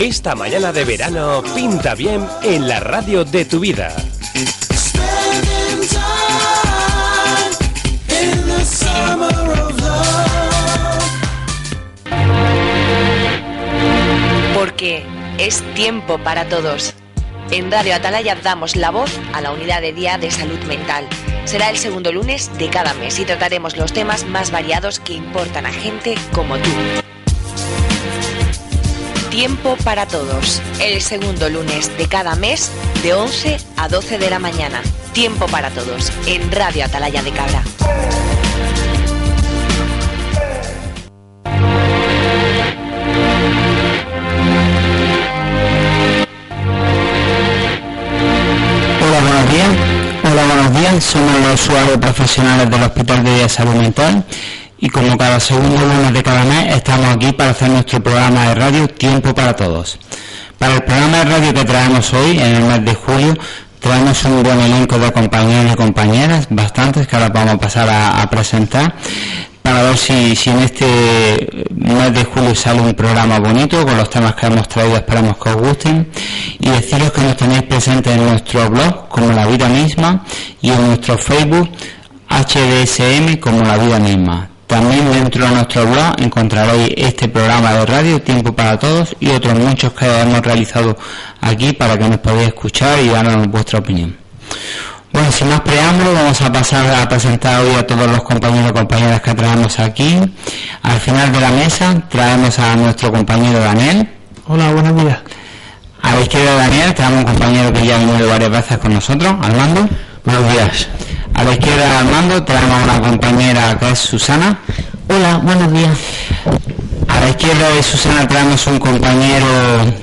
Esta mañana de verano pinta bien en la radio de tu vida. Porque es tiempo para todos. En Radio Atalaya damos la voz a la unidad de día de salud mental. Será el segundo lunes de cada mes y trataremos los temas más variados que importan a gente como tú. Tiempo para todos. El segundo lunes de cada mes de 11 a 12 de la mañana. Tiempo para todos en Radio Atalaya de Cabra. Hola, buenos días. Hola, buenos días. Somos los usuarios profesionales del Hospital de Salud Mental y como cada segundo lunes de cada mes estamos aquí para hacer nuestro programa de radio Tiempo para Todos. Para el programa de radio que traemos hoy, en el mes de julio, traemos un buen elenco de compañeros y compañeras, bastantes que ahora vamos a pasar a, presentar para ver si, si, en este mes de julio sale un programa bonito con los temas que hemos traído, esperamos que os gusten y deciros que nos tenéis presentes en nuestro blog como la vida misma y en nuestro Facebook HDSM como la vida misma. También dentro de nuestro blog encontraréis este programa de radio Tiempo para Todos y otros muchos que hemos realizado aquí para que nos podáis escuchar y darnos vuestra opinión. Bueno, sin más preámbulos, vamos a pasar a presentar hoy a todos los compañeros y compañeras que traemos aquí. Al final de la mesa traemos a nuestro compañero Daniel. Hola, buenos días. A la izquierda de Daniel tenemos un compañero que ya ha venido varias veces con nosotros, Armando. Buenos días. A la izquierda de Armando tenemos a una compañera que es Susana. Hola, buenos días. A la izquierda de Susana tenemos un compañero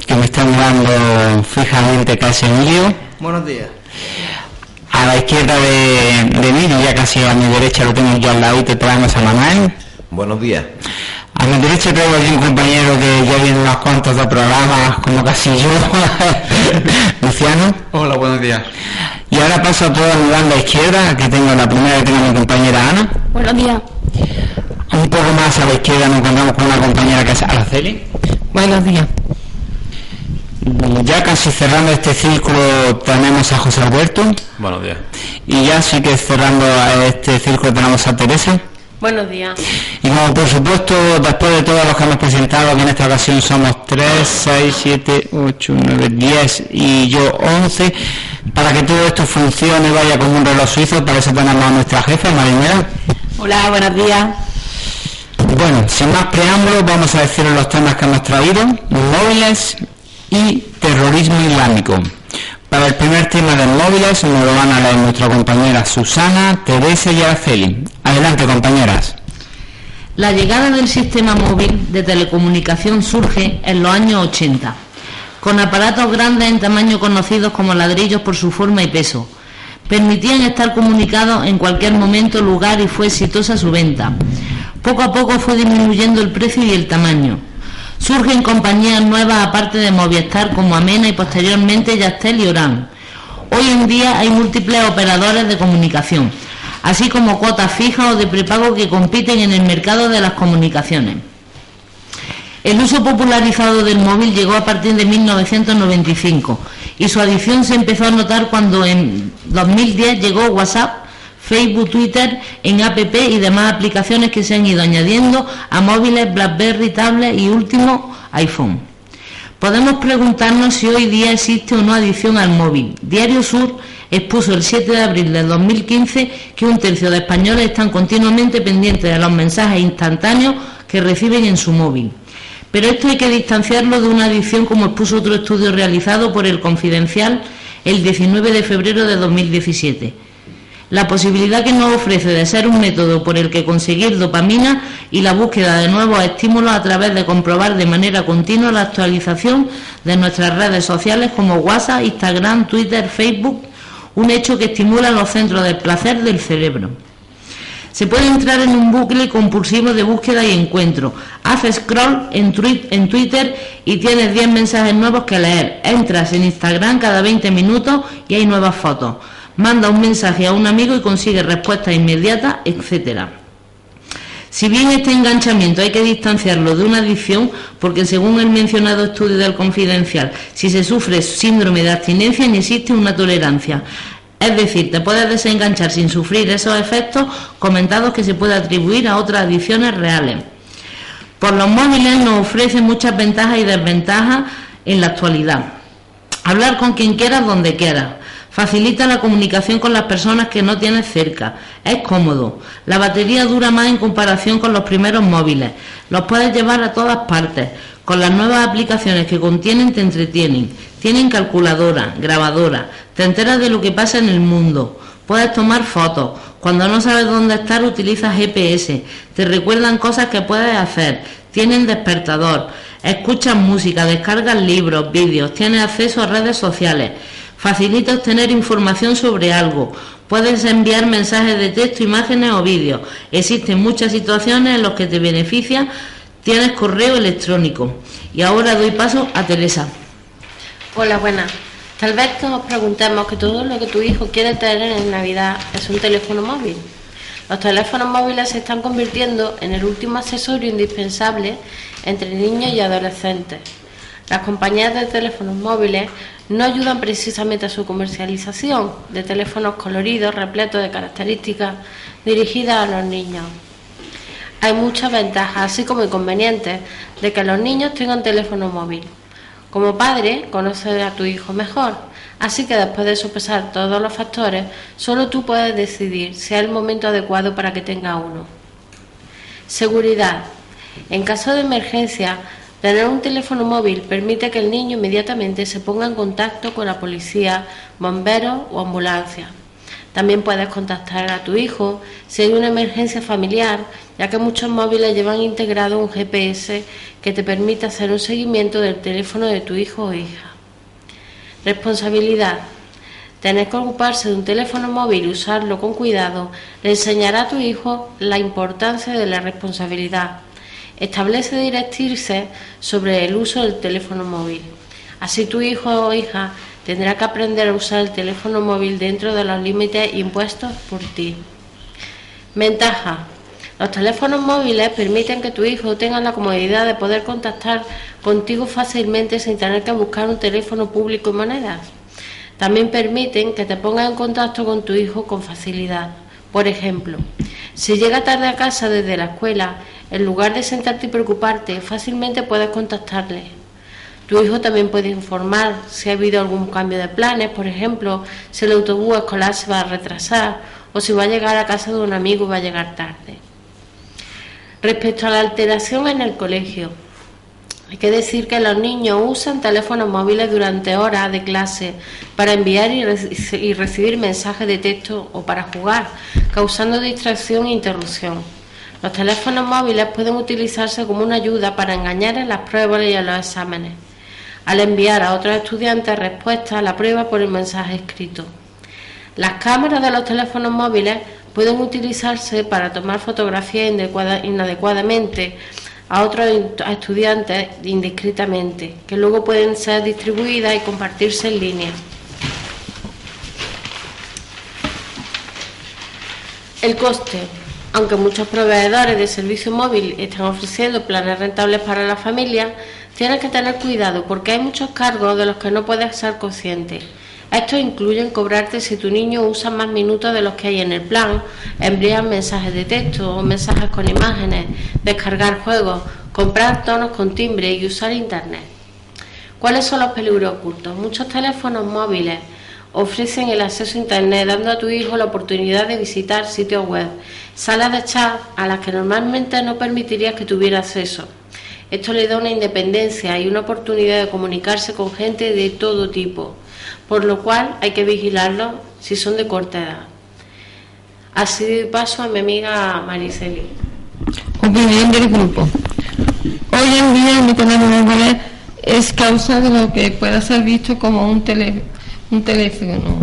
que me está mirando fijamente, que es Emilio. Buenos días. A la izquierda de, de mí, ya casi a mi derecha lo tengo yo al lado y te traemos a Manuel. Buenos días. A mi derecha traigo aquí un compañero que ya viene unos cuantos de programas, como casi yo, Luciano. Hola, buenos días. Y ahora paso a toda mi banda izquierda, que tengo la primera que tengo mi compañera Ana. Buenos días. Un poco más a la izquierda nos encontramos con una compañera que es Araceli. Buenos días. Ya casi cerrando este círculo tenemos a José Alberto. Buenos días. Y ya sí que cerrando a este círculo tenemos a Teresa. Buenos días. Y como por supuesto, después de todos los que hemos presentado, que en esta ocasión somos 3, 6, 7, 8, 9, 10 y yo 11, para que todo esto funcione y vaya como un reloj suizo, para eso tenemos a nuestra jefa, Marinera. Hola, buenos días. Bueno, sin más preámbulos, vamos a decir los temas que hemos traído, móviles y terrorismo islámico. Para el primer tema de móviles nos lo van a leer nuestra compañera Susana, Teresa y Araceli. Adelante, compañeras. La llegada del sistema móvil de telecomunicación surge en los años 80, con aparatos grandes en tamaño conocidos como ladrillos por su forma y peso. Permitían estar comunicados en cualquier momento, lugar y fue exitosa su venta. Poco a poco fue disminuyendo el precio y el tamaño. Surgen compañías nuevas aparte de Movistar como Amena y posteriormente Yastel y Oran. Hoy en día hay múltiples operadores de comunicación, así como cuotas fijas o de prepago que compiten en el mercado de las comunicaciones. El uso popularizado del móvil llegó a partir de 1995 y su adición se empezó a notar cuando en 2010 llegó WhatsApp, Facebook, Twitter, en app y demás aplicaciones que se han ido añadiendo a móviles, BlackBerry, tablet y último iPhone. Podemos preguntarnos si hoy día existe o no adicción al móvil. Diario Sur expuso el 7 de abril de 2015 que un tercio de españoles están continuamente pendientes de los mensajes instantáneos que reciben en su móvil. Pero esto hay que distanciarlo de una adicción como expuso otro estudio realizado por el Confidencial el 19 de febrero de 2017. La posibilidad que nos ofrece de ser un método por el que conseguir dopamina y la búsqueda de nuevos estímulos a través de comprobar de manera continua la actualización de nuestras redes sociales como WhatsApp, Instagram, Twitter, Facebook, un hecho que estimula los centros del placer del cerebro. Se puede entrar en un bucle compulsivo de búsqueda y encuentro. Haces scroll en, Twitter y tienes 10 mensajes nuevos que leer. Entras en Instagram cada 20 minutos y hay nuevas fotos. Manda un mensaje a un amigo y consigue respuesta inmediata, etcétera. Si bien este enganchamiento hay que distanciarlo de una adicción, porque según el mencionado estudio del Confidencial, si se sufre síndrome de abstinencia ni existe una tolerancia. Es decir, te puedes desenganchar sin sufrir esos efectos comentados que se puede atribuir a otras adicciones reales. Por los móviles nos ofrecen muchas ventajas y desventajas en la actualidad. Hablar con quien quieras donde quieras. Facilita la comunicación con las personas que no tienes cerca. Es cómodo. La batería dura más en comparación con los primeros móviles. Los puedes llevar a todas partes. Con las nuevas aplicaciones que contienen te entretienen. Tienen calculadora, grabadora. Te enteras de lo que pasa en el mundo. Puedes tomar fotos. Cuando no sabes dónde estar utilizas GPS. Te recuerdan cosas que puedes hacer. Tienen despertador. Escuchas música, descargas libros, vídeos. Tienes acceso a redes sociales. Facilita obtener información sobre algo. Puedes enviar mensajes de texto, imágenes o vídeos. Existen muchas situaciones en las que te beneficia Tienes correo electrónico. Y ahora doy paso a Teresa. Hola, buenas. Tal vez nos preguntemos que todo lo que tu hijo quiere tener en Navidad es un teléfono móvil. Los teléfonos móviles se están convirtiendo en el último accesorio indispensable entre niños y adolescentes. Las compañías de teléfonos móviles no ayudan precisamente a su comercialización de teléfonos coloridos repletos de características dirigidas a los niños. Hay muchas ventajas, así como inconvenientes, de que los niños tengan teléfono móvil. Como padre, conoces a tu hijo mejor, así que después de sopesar todos los factores, solo tú puedes decidir si es el momento adecuado para que tenga uno. Seguridad. En caso de emergencia, tener un teléfono móvil permite que el niño inmediatamente se ponga en contacto con la policía, bomberos o ambulancia. También puedes contactar a tu hijo si hay una emergencia familiar, ya que muchos móviles llevan integrado un GPS que te permite hacer un seguimiento del teléfono de tu hijo o hija. Responsabilidad. Tener que ocuparse de un teléfono móvil y usarlo con cuidado le enseñará a tu hijo la importancia de la responsabilidad. Establece directrices sobre el uso del teléfono móvil. Así tu hijo o hija tendrá que aprender a usar el teléfono móvil dentro de los límites impuestos por ti. Ventaja. Los teléfonos móviles permiten que tu hijo tenga la comodidad de poder contactar contigo fácilmente sin tener que buscar un teléfono público y monedas. También permiten que te pongas en contacto con tu hijo con facilidad. Por ejemplo, si llega tarde a casa desde la escuela, en lugar de sentarte y preocuparte, fácilmente puedes contactarle. Tu hijo también puede informar si ha habido algún cambio de planes, por ejemplo, si el autobús escolar se va a retrasar o si va a llegar a casa de un amigo y va a llegar tarde. Respecto a la alteración en el colegio, hay que decir que los niños usan teléfonos móviles durante horas de clase para enviar y, recibir mensajes de texto o para jugar, causando distracción e interrupción. Los teléfonos móviles pueden utilizarse como una ayuda para engañar en las pruebas y en los exámenes al enviar a otros estudiantes respuestas a la prueba por el mensaje escrito. Las cámaras de los teléfonos móviles pueden utilizarse para tomar fotografías inadecuadamente a otros estudiantes indiscretamente, que luego pueden ser distribuidas y compartirse en línea. El coste. Aunque muchos proveedores de servicio móvil están ofreciendo planes rentables para la familia, Tienes que tener cuidado porque hay muchos cargos de los que no puedes ser consciente. Estos incluyen cobrarte si tu niño usa más minutos de los que hay en el plan, enviar mensajes de texto o mensajes con imágenes, descargar juegos, comprar tonos con timbre y usar internet. ¿Cuáles son los peligros ocultos? Muchos teléfonos móviles ofrecen el acceso a internet dando a tu hijo la oportunidad de visitar sitios web, salas de chat a las que normalmente no permitirías que tuviera acceso. Esto le da una independencia y una oportunidad de comunicarse con gente de todo tipo, por lo cual hay que vigilarlos si son de corta edad. Así paso a mi amiga Mariceli. Opinión del grupo. Hoy en día tenemos móviles es causa de lo que pueda ser visto como un, tele, un teléfono.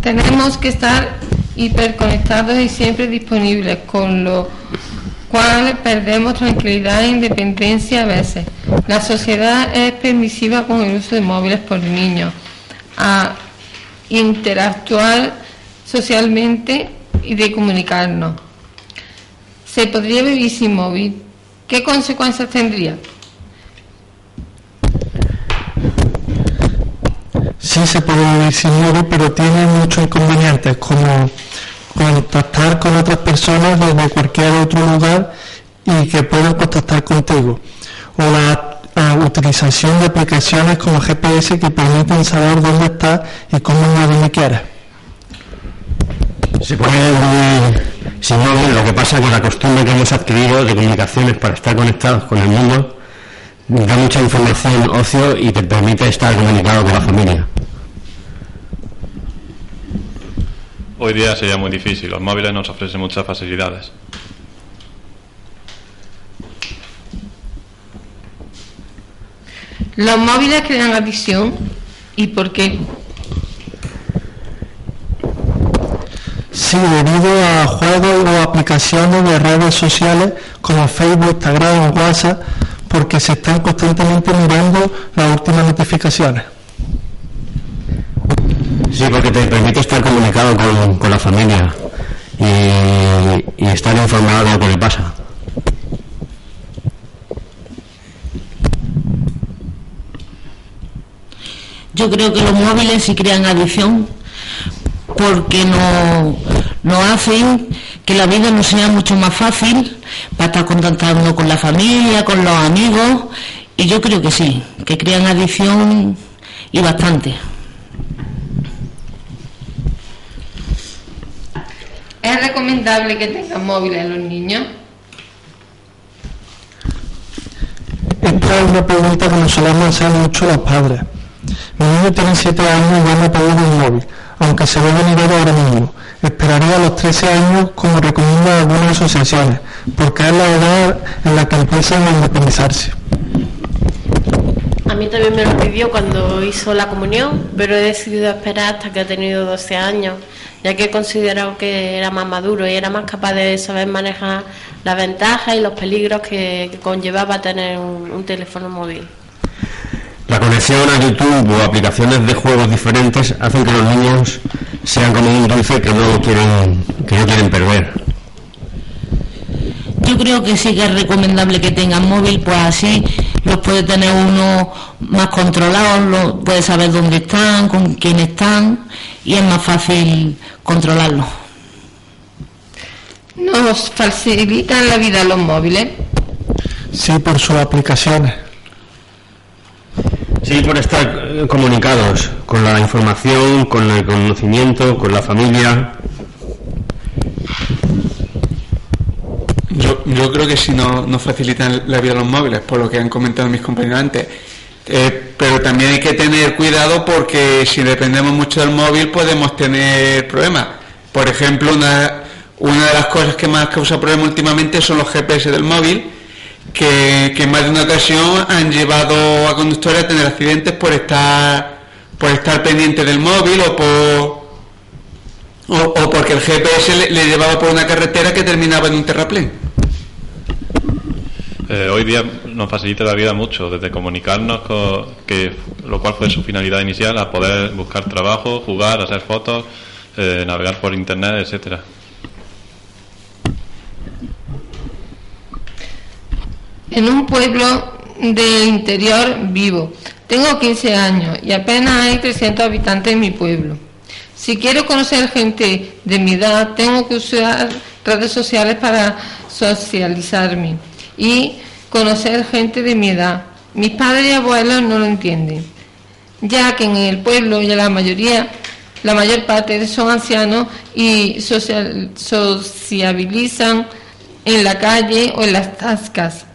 Tenemos que estar hiperconectados y siempre disponibles, con lo cual perdemos tranquilidad e independencia a veces. La sociedad es permisiva con el uso de móviles por niños, a interactuar socialmente y de comunicarnos. ¿Se podría vivir sin móvil? ¿Qué consecuencias tendría? Sí se puede vivir sin móvil, pero tiene muchos inconvenientes, como contactar con otras personas desde cualquier otro lugar y que puedan contactar contigo. O la, utilización de aplicaciones como GPS que permiten saber dónde estás y cómo ir donde quieras. Se sin móvil, lo que pasa que la costumbre que hemos adquirido de comunicaciones para estar conectados con el mundo da mucha información, ocio y te permite estar comunicado con la familia. Hoy día sería muy difícil, los móviles nos ofrecen muchas facilidades. ¿Los móviles crean adicción? ¿Y por qué? Sí, debido a juegos o aplicaciones de redes sociales como Facebook, Instagram o WhatsApp, porque se están constantemente mirando las últimas notificaciones. Sí, porque te permite estar comunicado con, la familia y, estar informado de lo que le pasa. Yo creo que los móviles sí crean adicción porque nos, nos hacen que la vida nos sea mucho más fácil para estar contactando con la familia, con los amigos, y yo creo que sí, que crean adicción y bastante. ¿Es recomendable que tengan móviles los niños? Esta es una pregunta que nos solemos hacer mucho los padres. Mi niño tiene 7 años y ya me ha pedido un móvil, aunque se ve venir ahora mismo. Esperaría a los 13 años como recomienda algunas asociaciones, porque es la edad en la que empiezan a independizarse. A mí también me lo pidió cuando hizo la comunión, pero he decidido esperar hasta que ha tenido 12 años, ya que he considerado que era más maduro y era más capaz de saber manejar las ventajas y los peligros que, conllevaba tener un teléfono móvil. La conexión a YouTube o aplicaciones de juegos diferentes hacen que los niños sean como un dulce que no quieren, que no quieren perder. Yo creo que sí que es recomendable que tengan móvil, pues así los puede tener uno más controlados, puede saber dónde están, con quién están y es más fácil controlarlos. ¿Nos facilitan la vida los móviles? Sí, por sus aplicaciones. Sí, por estar eh, comunicados con la información, con el conocimiento, con la familia. Yo, creo que sí nos facilitan la vida los móviles, por lo que han comentado mis compañeros antes. Eh, pero también hay que tener cuidado porque si dependemos mucho del móvil podemos tener problemas. Por ejemplo, una, una de las cosas que más causa problemas últimamente son los GPS del móvil que, en más de una ocasión han llevado a conductores a tener accidentes por estar por estar pendiente del móvil o por o, porque el GPS le, llevaba por una carretera que terminaba en un terraplén. Eh, hoy día nos facilita la vida mucho, desde comunicarnos, con, que lo cual fue su finalidad inicial, a poder buscar trabajo, jugar, hacer fotos, eh, navegar por internet, etcétera. en un pueblo del interior vivo. Tengo 15 años y apenas hay 300 habitantes en mi pueblo. Si quiero conocer gente de mi edad, tengo que usar redes sociales para socializarme y conocer gente de mi edad. Mis padres y abuelos no lo entienden, ya que en el pueblo ya la mayoría, la mayor parte son ancianos y sociabilizan en la calle o en las tascas.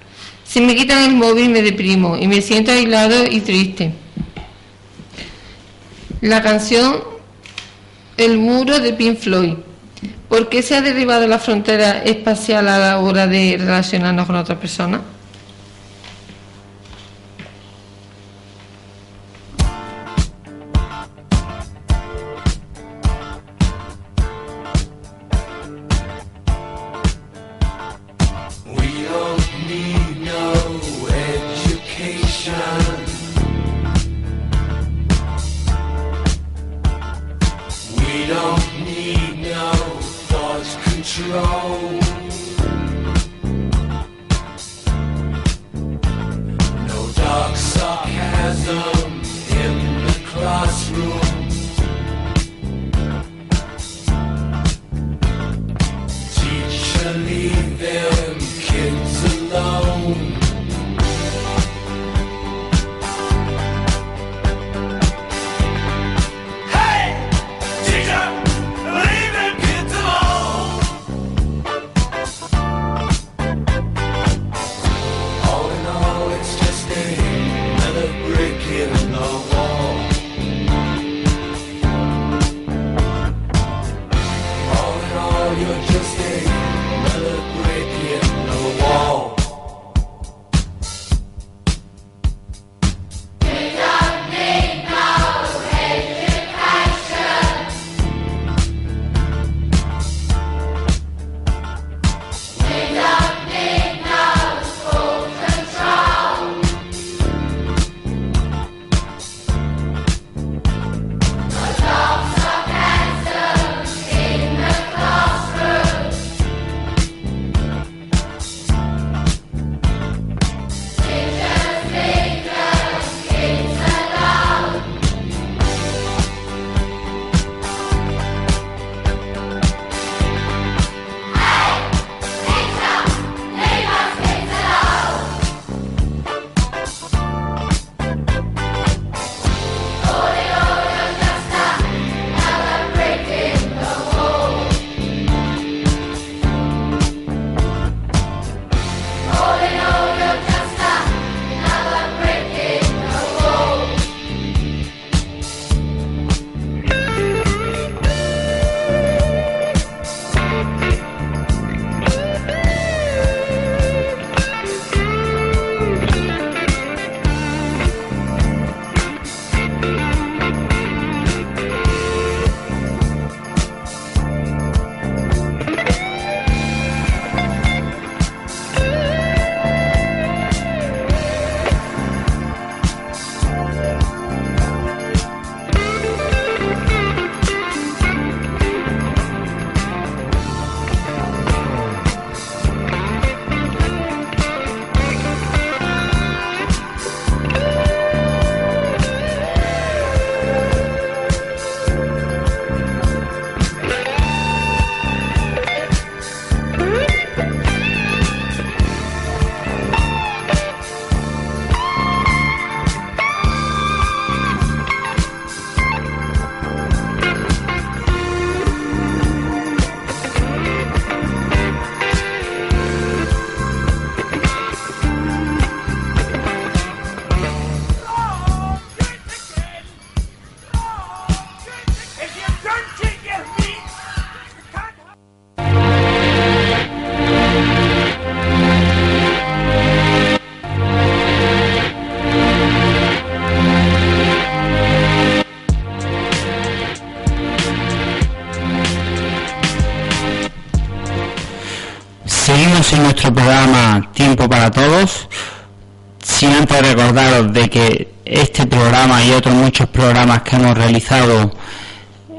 Si me quitan el móvil me deprimo y me siento aislado y triste. La canción El muro de Pink Floyd. ¿Por qué se ha derivado la frontera espacial a la hora de relacionarnos con otras personas?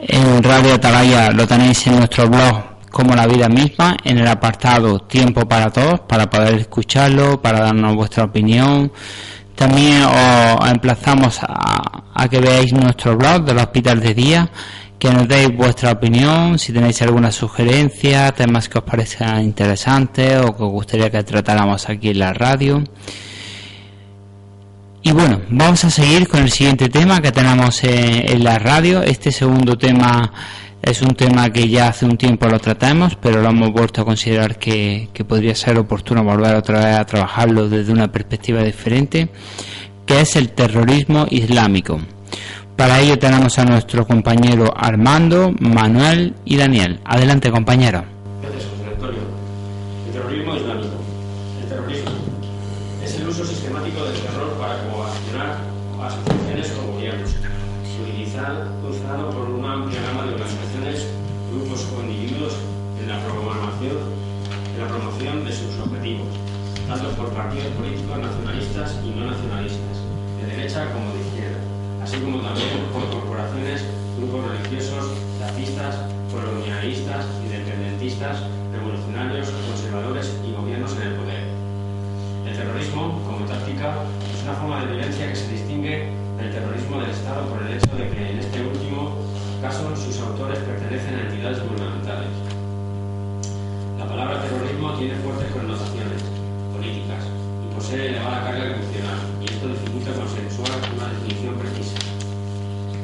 En Radio Atalaya lo tenéis en nuestro blog como la vida misma, en el apartado Tiempo para Todos, para poder escucharlo, para darnos vuestra opinión. También os emplazamos a, a que veáis nuestro blog del Hospital de Día que nos deis vuestra opinión, si tenéis alguna sugerencia, temas que os parezcan interesantes o que os gustaría que tratáramos aquí en la radio. Y bueno, vamos a seguir con el siguiente tema que tenemos en, la radio. Este segundo tema es un tema que ya hace un tiempo lo tratamos, pero lo hemos vuelto a considerar que, que podría ser oportuno volver otra vez a trabajarlo desde una perspectiva diferente, que es el terrorismo islámico. Para ello tenemos a nuestro compañero Armando, Manuel y Daniel. Adelante, compañero. De violencia que se distingue del terrorismo del Estado por el hecho de que en este último caso sus autores pertenecen a entidades gubernamentales. La palabra terrorismo tiene fuertes connotaciones políticas y posee elevada carga emocional, y esto dificulta consensuar una definición precisa.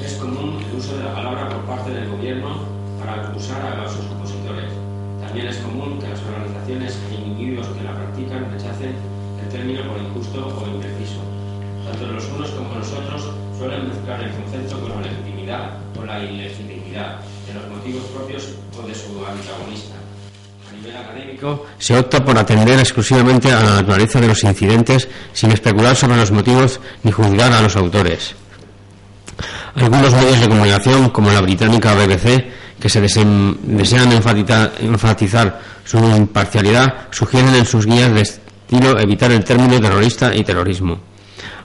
Es común el uso de la palabra por parte del gobierno para acusar a sus opositores. También es común que las organizaciones e individuos que la practican rechacen el término por injusto o impreciso. Tanto los unos como los otros suelen mezclar el concepto con la legitimidad o la ilegitimidad de los motivos propios o de su antagonista. A nivel académico, Se opta por atender exclusivamente a la naturaleza de los incidentes sin especular sobre los motivos ni juzgar a los autores. Algunos medios de comunicación, como la británica BBC, que se desean enfatizar su imparcialidad, sugieren en sus guías de estilo evitar el término terrorista y terrorismo.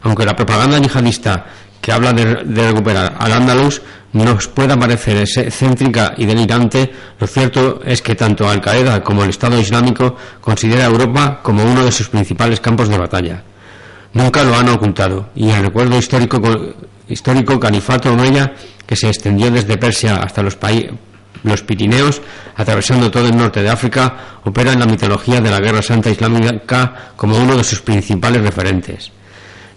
Aunque la propaganda yihadista que habla de, recuperar al Andalus nos pueda parecer excéntrica y delirante, lo cierto es que tanto Al Qaeda como el Estado Islámico considera a Europa como uno de sus principales campos de batalla. Nunca lo han ocultado y el recuerdo histórico, histórico califato omeya que se extendió desde Persia hasta los Pirineos, atravesando todo el norte de África, opera en la mitología de la Guerra Santa Islámica como uno de sus principales referentes.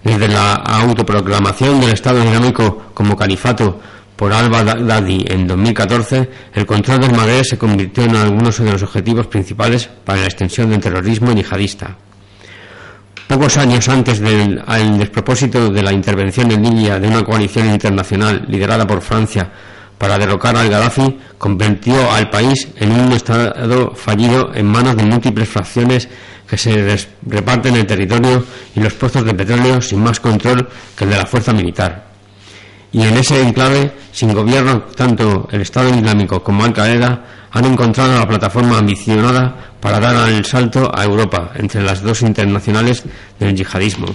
Desde la autoproclamación del Estado Islámico como califato por al-Baghdadi en 2014, el control del Magreb se convirtió en algunos de los objetivos principales para la extensión del terrorismo yihadista. Pocos años antes del al despropósito de la intervención en Libia de una coalición internacional liderada por Francia para derrocar al Gaddafi, convirtió al país en un estado fallido en manos de múltiples fracciones que se reparten el territorio y los puestos de petróleo sin más control que el de la fuerza militar. Y en ese enclave, sin gobierno, tanto el Estado Islámico como Al Qaeda han encontrado la plataforma ambicionada para dar el salto a Europa entre las dos internacionales del yihadismo.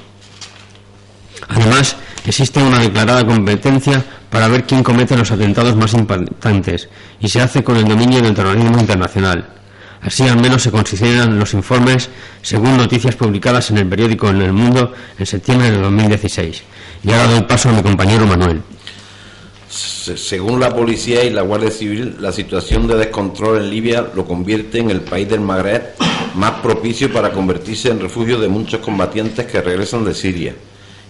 Además, existe una declarada competencia para ver quién comete los atentados más impactantes y se hace con el dominio del terrorismo internacional. Así al menos se consideran los informes según noticias publicadas en el periódico En el Mundo en septiembre de 2016. Y ahora doy paso a mi compañero Manuel. Se- Según la policía y la Guardia Civil, la situación de descontrol en Libia lo convierte en el país del Magreb más propicio para convertirse en refugio de muchos combatientes que regresan de Siria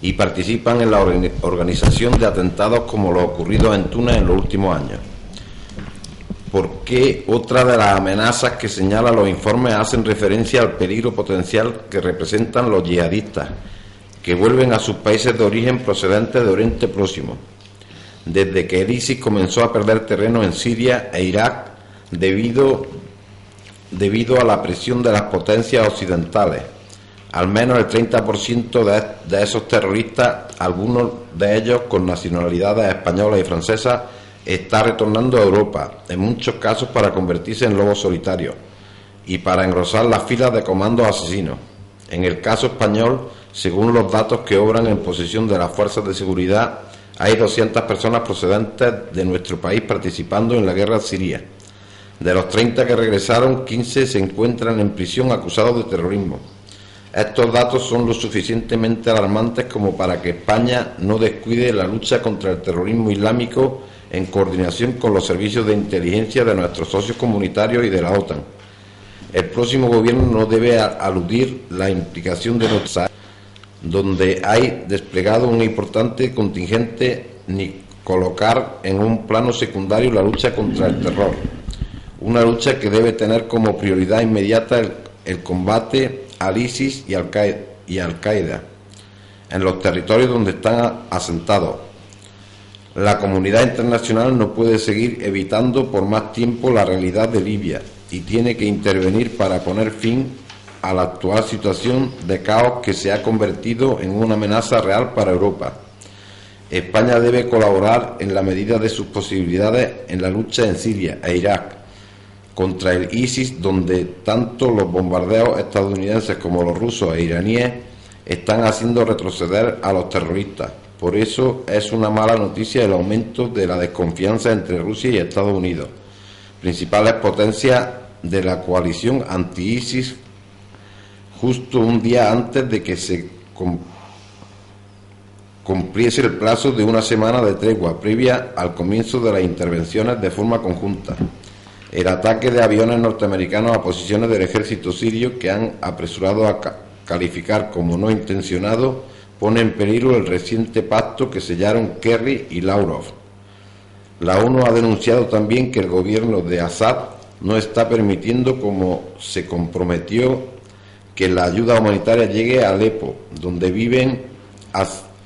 y participan en la organi- organización de atentados como los ocurridos en Túnez en los últimos años. ¿Por qué otra de las amenazas que señalan los informes hacen referencia al peligro potencial que representan los yihadistas, que vuelven a sus países de origen procedentes de Oriente Próximo? desde que el ISIS comenzó a perder terreno en Siria e Irak debido, debido a la presión de las potencias occidentales. Al menos el 30% de, de esos terroristas, algunos de ellos con nacionalidades españolas y francesas, está retornando a Europa, en muchos casos para convertirse en lobos solitarios y para engrosar las filas de comandos asesinos. En el caso español, según los datos que obran en posesión de las fuerzas de seguridad, hay 200 personas procedentes de nuestro país participando en la guerra siria. De los 30 que regresaron, 15 se encuentran en prisión acusados de terrorismo. Estos datos son lo suficientemente alarmantes como para que España no descuide la lucha contra el terrorismo islámico en coordinación con los servicios de inteligencia de nuestros socios comunitarios y de la OTAN. El próximo gobierno no debe aludir la implicación de nuestra donde hay desplegado un importante contingente ni colocar en un plano secundario la lucha contra el terror. Una lucha que debe tener como prioridad inmediata el, combate al ISIS y al, y al Qaeda en los territorios donde están asentados. La comunidad internacional no puede seguir evitando por más tiempo la realidad de Libia y tiene que intervenir para poner fin a la actual situación de caos que se ha convertido en una amenaza real para Europa. España debe colaborar en la medida de sus posibilidades en la lucha en Siria e Irak contra el ISIS, donde tanto los bombardeos estadounidenses como los rusos e iraníes están haciendo retroceder a los terroristas. Por eso es una mala noticia el aumento de la desconfianza entre Rusia y Estados Unidos, principales potencias de la coalición anti-ISIS, justo un día antes de que se cumpliese el plazo de una semana de tregua previa al comienzo de las intervenciones de forma conjunta. El ataque de aviones norteamericanos a posiciones del ejército sirio que han apresurado a calificar como no intencionado pone en peligro el reciente pacto que sellaron Kerry y Lavrov. La ONU ha denunciado también que el gobierno de Assad no está permitiendo, como se comprometió, que la ayuda humanitaria llegue a Alepo, donde viven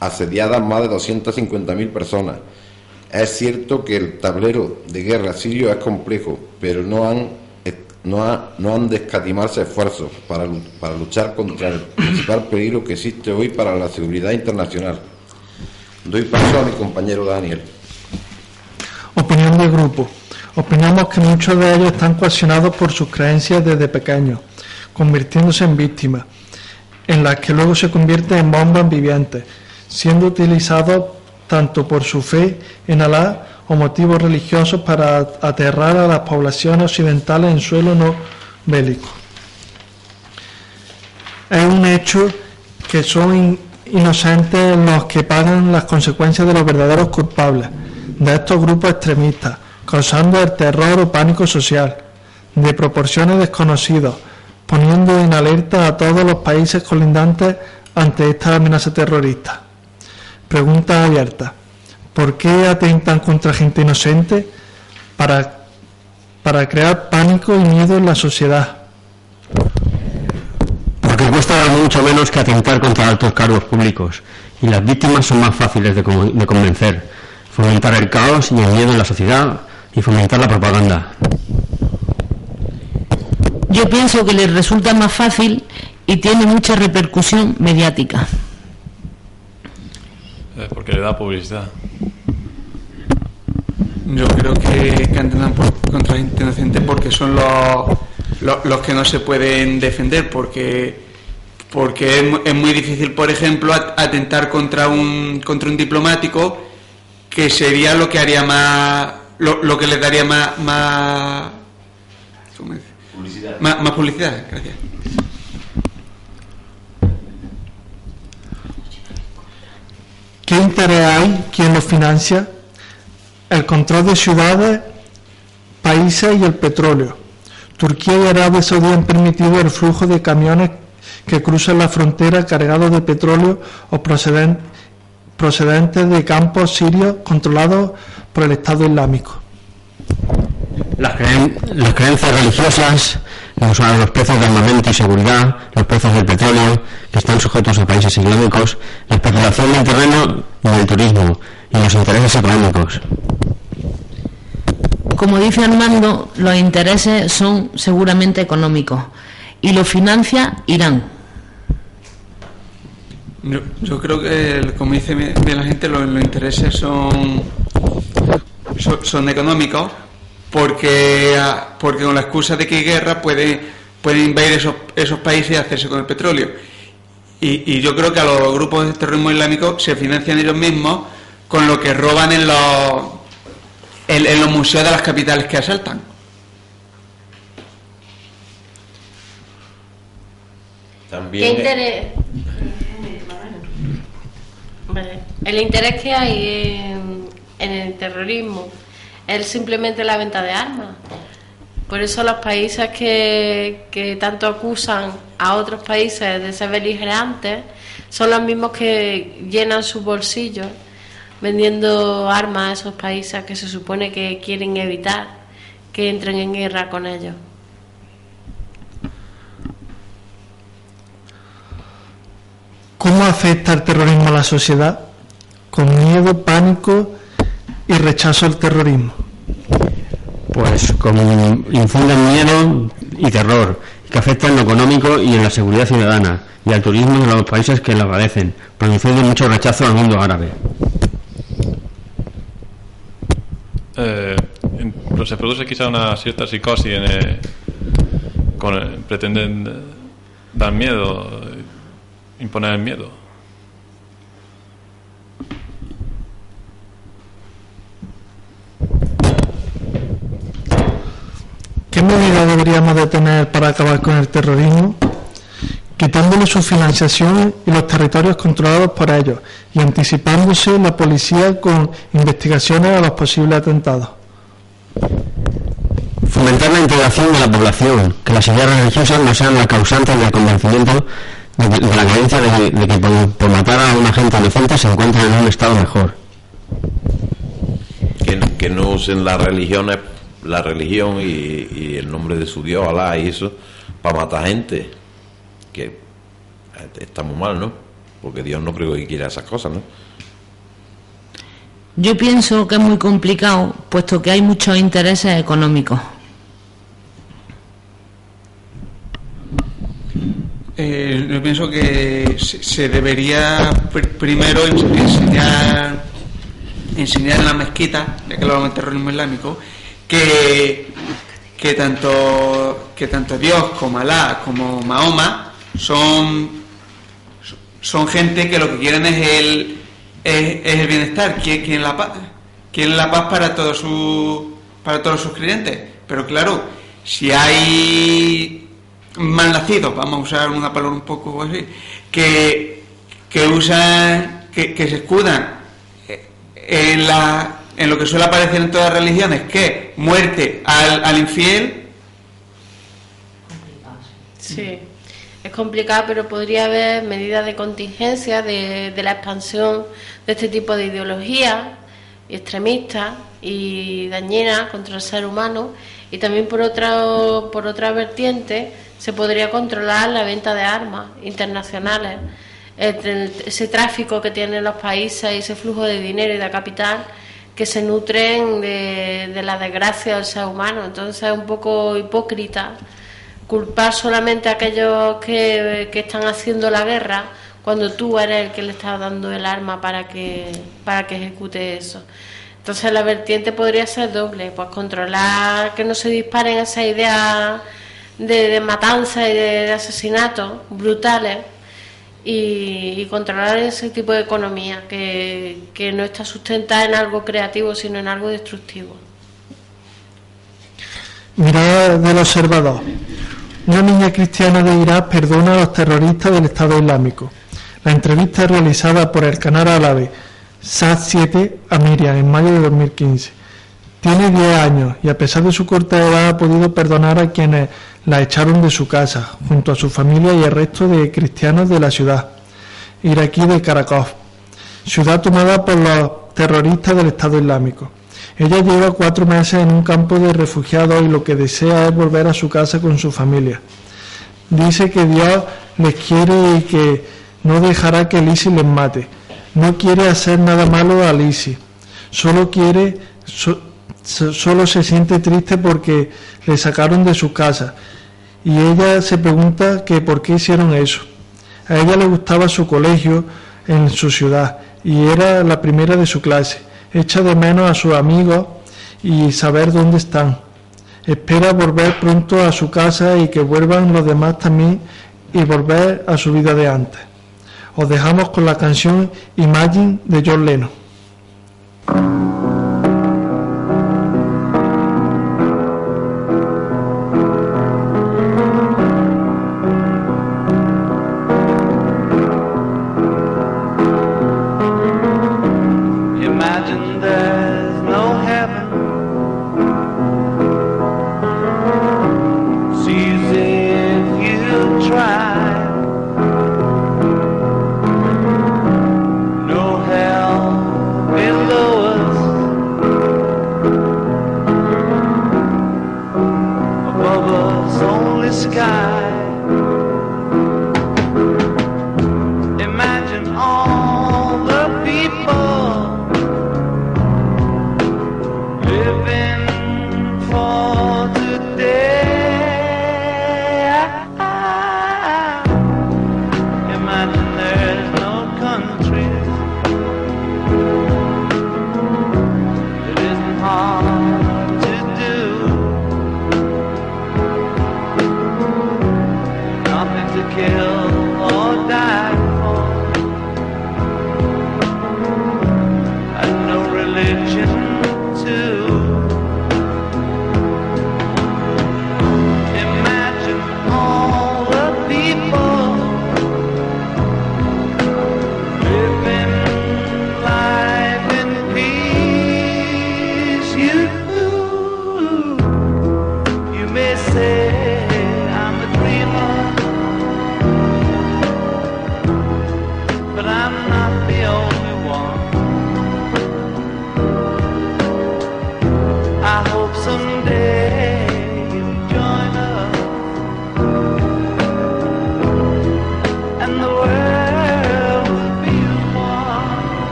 asediadas más de 250.000 personas. Es cierto que el tablero de guerra sirio es complejo, pero no han no, han de escatimarse esfuerzos para, para luchar contra el principal peligro que existe hoy para la seguridad internacional. Doy paso a mi compañero Daniel. Opinión de grupo. Opinamos que muchos de ellos están coaccionados por sus creencias desde pequeños, convirtiéndose en víctimas, en las que luego se convierten en bombas vivientes, siendo utilizados tanto por su fe en Alá o motivos religiosos para aterrar a las poblaciones occidentales en suelo no bélico. Es un hecho que son inocentes los que pagan las consecuencias de los verdaderos culpables de estos grupos extremistas, causando el terror o pánico social, de proporciones desconocidas, poniendo en alerta a todos los países colindantes ante esta amenaza terrorista. Pregunta abierta. ¿Por qué atentan contra gente inocente? Para, para crear pánico y miedo en la sociedad. Porque cuesta mucho menos que atentar contra altos cargos públicos y las víctimas son más fáciles de, de convencer. Fomentar el caos y el miedo en la sociedad y fomentar la propaganda. Yo pienso que les resulta más fácil y tiene mucha repercusión mediática. Eh, porque le da publicidad. Yo creo que, que por, contra la inocente porque son los, los, que no se pueden defender, porque porque es, muy difícil, por ejemplo, atentar contra un contra un diplomático, que sería lo que haría más lo, lo que le daría más más publicidad. Más, más publicidad, gracias. ¿Qué interés hay? ¿Quién lo financia? El control de ciudades, países y el petróleo. Turquía y Arabia Saudí han permitido el flujo de camiones que cruzan la frontera cargados de petróleo o procedentes de campos sirios controlados por el Estado Islámico. Las, creencias religiosas, los, los precios de armamento y seguridad, los precios del petróleo, que están sujetos a países islámicos, la especulación del terreno y del turismo, y los intereses económicos. Como dice Armando, los intereses son seguramente económicos y lo financia Irán. Yo, creo que, como dice la gente, los, intereses son, son económicos porque, ah, porque con la excusa de que hay guerra puede, pueden invadir esos, esos países y hacerse con el petróleo. Y, y, yo creo que a los grupos de terrorismo islámico se financian ellos mismos con lo que roban en los, en, los museos de las capitales que asaltan. También ¿Qué interés? El interés que hay en, en el terrorismo es simplemente la venta de armas. Por eso los países que, que tanto acusan a otros países de ser beligerantes son los mismos que llenan sus bolsillos vendiendo armas a esos países que se supone que quieren evitar que entren en guerra con ellos. ¿Cómo afecta el terrorismo a la sociedad? Con miedo, pánico y rechazo al terrorismo? Pues como infunden miedo y terror, que afectan en lo económico y en la seguridad ciudadana, y al turismo de los países que lo agradecen, produciendo mucho rechazo al mundo árabe. Eh, se produce quizá una cierta psicosis en eh, con el- pretenden eh, dar miedo, eh, imponer el miedo. ¿Qué medidas deberíamos de tener para acabar con el terrorismo? Quitándole su financiación y los territorios controlados por ellos y anticipándose la policía con investigaciones a los posibles atentados. Fomentar la integración de la población, que las ideas religiosas no sean las causantes del convencimiento de, de la creencia de, que- de que por, por matar a una gente inocente se encuentran en un estado mejor. que, que no usen las religiones, la religión y, y el nombre de su Dios, Alá y eso, para matar gente. Que eh, está muy mal, ¿no? Porque Dios no creo que quiera esas cosas, ¿no? Yo pienso que es muy complicado, puesto que hay muchos intereses económicos. Eh, yo pienso que se, debería pr- primero ens- enseñar enseñar en la mezquita, ya que hablamos de terrorismo islámico, que, que tanto que tanto Dios como Alá como Mahoma son son gente que lo que quieren es el es, el bienestar, quieren, la paz, quieren la paz para todos sus para todos sus creyentes. Pero claro, si hay mal nacidos, vamos a usar una palabra un poco así, que, que usan, que, que se escudan en, la, en lo que suele aparecer en todas las religiones, que muerte al, al infiel, Sí, complicado, pero podría haber medidas de contingencia de, la expansión de este tipo de ideologías extremistas y dañinas contra el ser humano y también por otra, por otra vertiente se podría controlar la venta de armas internacionales, ese tráfico que tienen los países y ese flujo de dinero y de capital que se nutren de la desgracia del ser humano. Entonces es un poco hipócrita culpar solamente a aquellos que, están haciendo la guerra cuando tú eres el que le está dando el arma para que, para que ejecute eso. Entonces la vertiente podría ser doble, pues controlar que no se disparen esas ideas de, de matanza y de, de asesinatos brutales y, y controlar ese tipo de economía que, que no está sustentada en algo creativo sino en algo destructivo. Mirada del observador. Una niña cristiana de Irak perdona a los terroristas del Estado Islámico. La entrevista es realizada por el canal árabe SAT7 a Miriam en mayo de 2015. Tiene 10 años y a pesar de su corta edad ha podido perdonar a quienes la echaron de su casa, junto a su familia y el resto de cristianos de la ciudad iraquí de Karakov, ciudad tomada por los terroristas del Estado Islámico. Ella lleva cuatro meses en un campo de refugiados y lo que desea es volver a su casa con su familia. Dice que Dios les quiere y que no dejará que ISIS les mate. No quiere hacer nada malo al ISIS. Solo quiere, so- solo se siente triste porque le sacaron de su casa. Y ella se pregunta que por qué hicieron eso. A ella le gustaba su colegio en su ciudad y era la primera de su clase. Echa de menos a sus amigos y saber dónde están. Espera volver pronto a su casa y que vuelvan los demás también y volver a su vida de antes. Os dejamos con la canción Imagine de John Lennon.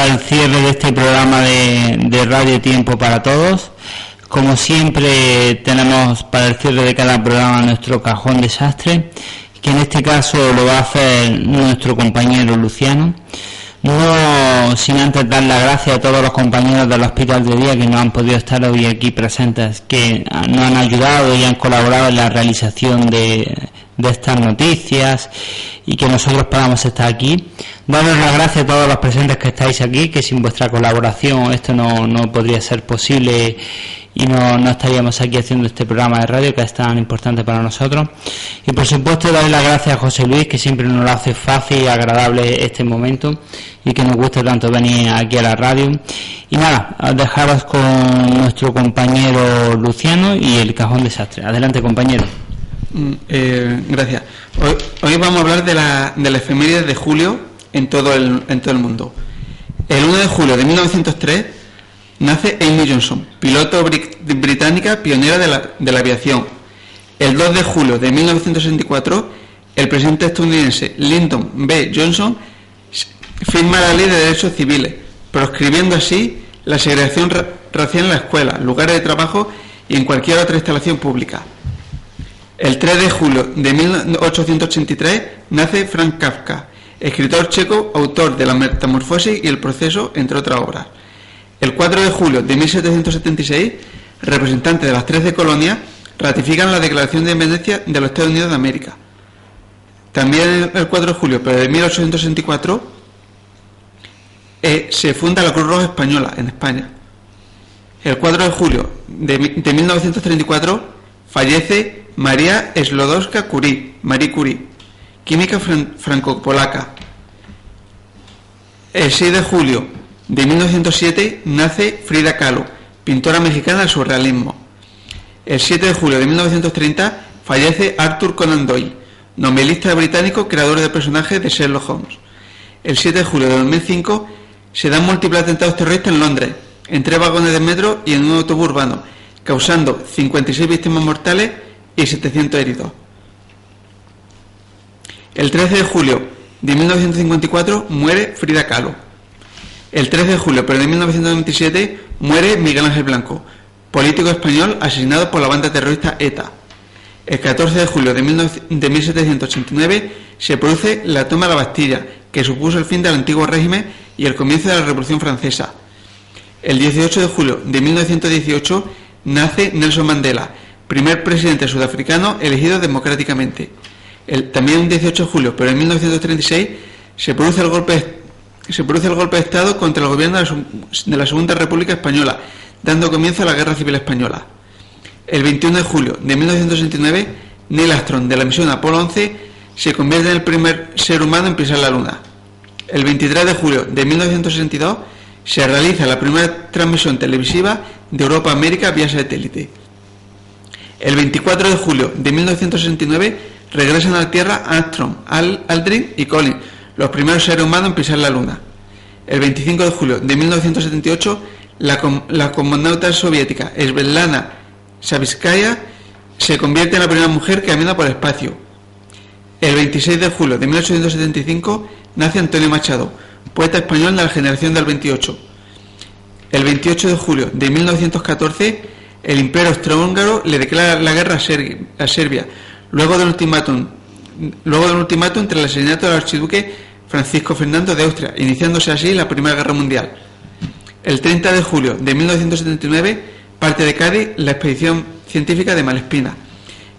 Al cierre de este programa de, de Radio Tiempo para Todos. Como siempre tenemos para el cierre de cada programa nuestro cajón desastre, que en este caso lo va a hacer nuestro compañero Luciano. No sin antes dar las gracias a todos los compañeros del Hospital de Día que no han podido estar hoy aquí presentes, que nos han ayudado y han colaborado en la realización de, de estas noticias y que nosotros podamos estar aquí. Daros las gracias a todos los presentes que estáis aquí, que sin vuestra colaboración esto no, no podría ser posible y no, no estaríamos aquí haciendo este programa de radio que es tan importante para nosotros. Y por supuesto darle las gracias a José Luis, que siempre nos lo hace fácil y agradable este momento y que nos gusta tanto venir aquí a la radio. Y nada, dejaros con nuestro compañero Luciano y el cajón desastre. Adelante compañero. Mm, eh, gracias. Hoy, vamos a hablar de la, de la efeméride de julio en todo, el, en todo el mundo. El 1 de julio de 1903 nace Amy Johnson, piloto bri- británica pionera de la, aviación. El 2 de julio de 1964, el presidente estadounidense Lyndon B. Johnson firma la ley de derechos civiles, proscribiendo así la segregación ra- racial en la escuela, lugares de trabajo y en cualquier otra instalación pública. El 3 de julio de 1883 nace Frank Kafka, escritor checo, autor de La Metamorfosis y El Proceso, entre otras obras. El 4 de julio de 1776, representantes de las 13 colonias ratifican la Declaración de Independencia de los Estados Unidos de América. También el 4 de julio, pero de 1864, eh, se funda la Cruz Roja Española en España. El 4 de julio de, de 1934 fallece María Slodowska Curie, Marie Curie, química fran- franco-polaca. El 6 de julio de 1907 nace Frida Kahlo, pintora mexicana del surrealismo. El 7 de julio de 1930 fallece Arthur Conan Doyle, novelista británico, creador de personajes de Sherlock Holmes. El 7 de julio de 2005 se dan múltiples atentados terroristas en Londres, en tres vagones de metro y en un autobús urbano, causando 56 víctimas mortales y 700 heridos. El 13 de julio de 1954 muere Frida Kahlo. El 13 de julio pero de 1927 muere Miguel Ángel Blanco, político español asesinado por la banda terrorista ETA. El 14 de julio de, 19 de 1789 se produce la toma de la Bastilla, que supuso el fin del antiguo régimen y el comienzo de la Revolución Francesa. El 18 de julio de 1918 nace Nelson Mandela, primer presidente sudafricano elegido democráticamente. También el 18 de julio, pero en 1936, se produce el golpe, se produce el golpe de Estado contra el gobierno de la, Su- de la Segunda República Española, dando comienzo a la Guerra Civil Española. El 21 de julio de 1969, Neil Armstrong de la misión Apolo 11 se convierte en el primer ser humano en pisar la Luna. El 23 de julio de 1962 se realiza la primera transmisión televisiva de Europa a América vía satélite. El 24 de julio de 1969 regresan a la Tierra Armstrong, Al- Aldrin y Collins, los primeros seres humanos en pisar la Luna. El 25 de julio de 1978 la, com- cosmonauta soviética Svetlana Savitskaya se convierte en la primera mujer que camina por el espacio. El 26 de julio de 1875 nace Antonio Machado, poeta español de la generación del 28. El 28 de julio de 1914, el Imperio Austrohúngaro le declara la guerra a, Ser- a Serbia, luego del ultimátum, luego del ultimátum tras el asesinato del archiduque Francisco Fernando de Austria, iniciándose así la Primera Guerra Mundial. El 30 de julio de 1979 parte de Cádiz la expedición científica de Malespina.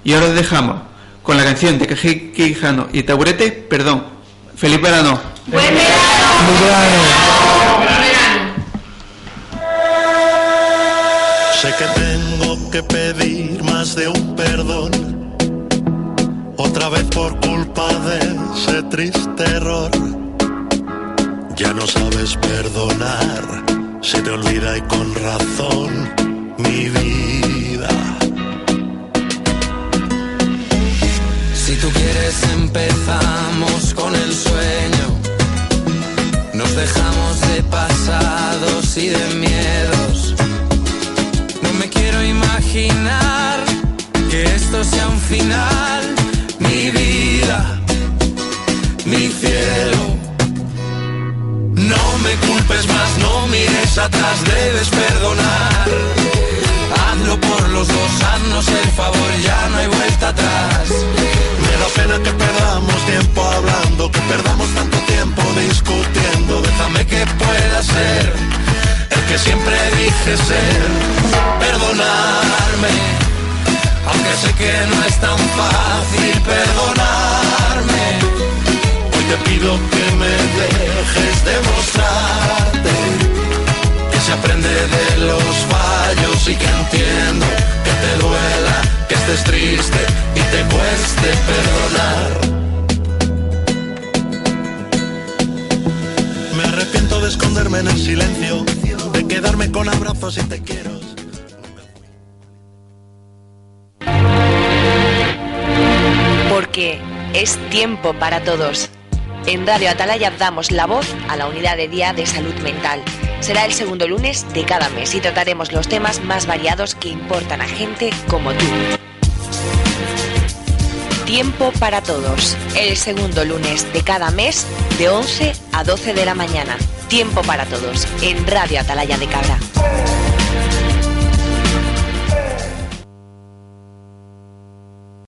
Y ahora os dejamos con la canción de Quejí Quijano y Taburete, perdón, feliz verano. Sé que tengo que pedir más de un perdón, otra vez por culpa de ese triste error. Ya no sabes perdonar, se te olvida y con razón mi vida. Si tú quieres empezamos con el sueño. Nos dejamos de pasados y de miedos. Imaginar que esto sea un final. Mi vida, mi cielo. No me culpes más, no mires atrás, debes perdonar. Hazlo por los dos, haznos el favor, ya no hay vuelta atrás. Me da pena que perdamos tiempo hablando, que perdamos tanto tiempo discutiendo. Déjame que pueda ser que siempre dije ser. Perdonarme, aunque sé que no es tan fácil perdonarme. Hoy te pido que me dejes demostrarte que se aprende de los fallos y que entiendo que te duela, que estés triste y te cueste perdonar. Me arrepiento de esconderme en el silencio, quedarme con abrazos y te quiero. Porque es tiempo para todos. En Radio Atalaya damos la voz a la unidad de día de salud mental. Será el segundo lunes de cada mes y trataremos los temas más variados que importan a gente como tú. Tiempo para todos. El segundo lunes de cada mes de 11 a 12 de la mañana. Tiempo para todos en Radio Atalaya de Cabra.